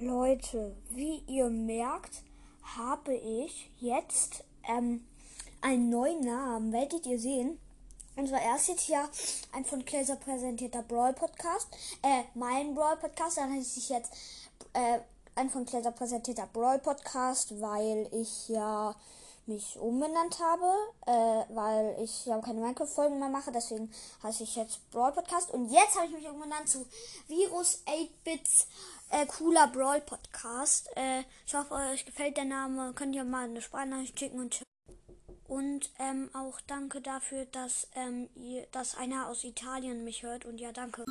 Leute, wie ihr merkt, habe ich jetzt ähm, einen neuen Namen. Werdet ihr sehen. Und zwar erst jetzt hier ein von Kläser präsentierter Brawl Podcast. Äh, mein Brawl Podcast. Dann heißt ich jetzt äh, ein von Kläser präsentierter Brawl Podcast, weil ich ja mich umbenannt habe, äh, weil ich ja keine Minecraft-Folgen mehr mache. Deswegen heiße ich jetzt Brawl Podcast. Und jetzt habe ich mich umbenannt zu Virus 8-Bits äh, cooler Brawl Podcast. Äh, ich hoffe, euch gefällt der Name. Könnt ihr mal eine Sprachnachricht schicken und und ähm, auch danke dafür, dass, ähm, ihr, dass einer aus Italien mich hört. Und ja, danke.